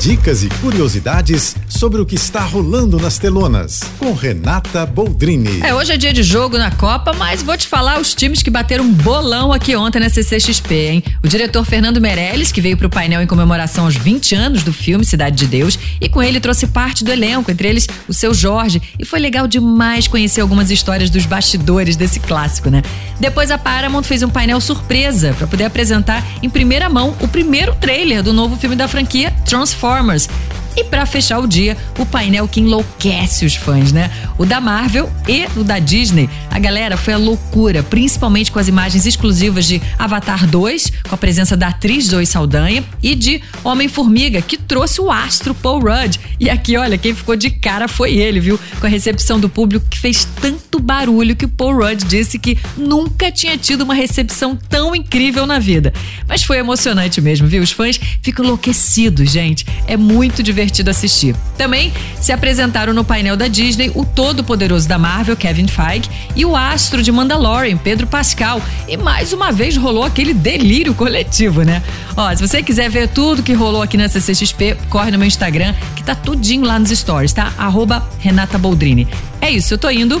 Dicas e curiosidades sobre o que está rolando nas telonas, com Renata Boldrini. É, hoje é dia de jogo na Copa, mas vou te falar os times que bateram um bolão aqui ontem na CCXP, hein? O diretor Fernando Meirelles, que veio pro painel em comemoração aos 20 anos do filme Cidade de Deus, e com ele trouxe parte do elenco, entre eles o seu Jorge, e foi legal demais conhecer algumas histórias dos bastidores desse clássico, né? Depois a Paramount fez um painel surpresa para poder apresentar em primeira mão o primeiro trailer do novo filme da franquia Transformers Transformers. E para fechar o dia, o painel que enlouquece os fãs, né? O da Marvel e o da Disney. A galera foi a loucura, principalmente com as imagens exclusivas de Avatar 2, com a presença da atriz Zoe Saldanha, e de Homem-Formiga, que trouxe o astro Paul Rudd. E aqui, olha, quem ficou de cara foi ele, viu? Com a recepção do público que fez tanto barulho que Paul Rudd disse que nunca tinha tido uma recepção tão incrível na vida. Mas foi emocionante mesmo, viu? Os fãs ficam enlouquecidos, gente. É muito divertido assistir. Também se apresentaram no painel da Disney o todo-poderoso da Marvel, Kevin Feige, e o astro de Mandalorian, Pedro Pascal. E mais uma vez rolou aquele delírio coletivo, né? Ó, se você quiser ver tudo que rolou aqui na CCXP, corre no meu Instagram, que tá tudinho lá nos stories, tá? Arroba Renata Boldrini. É isso, eu tô indo,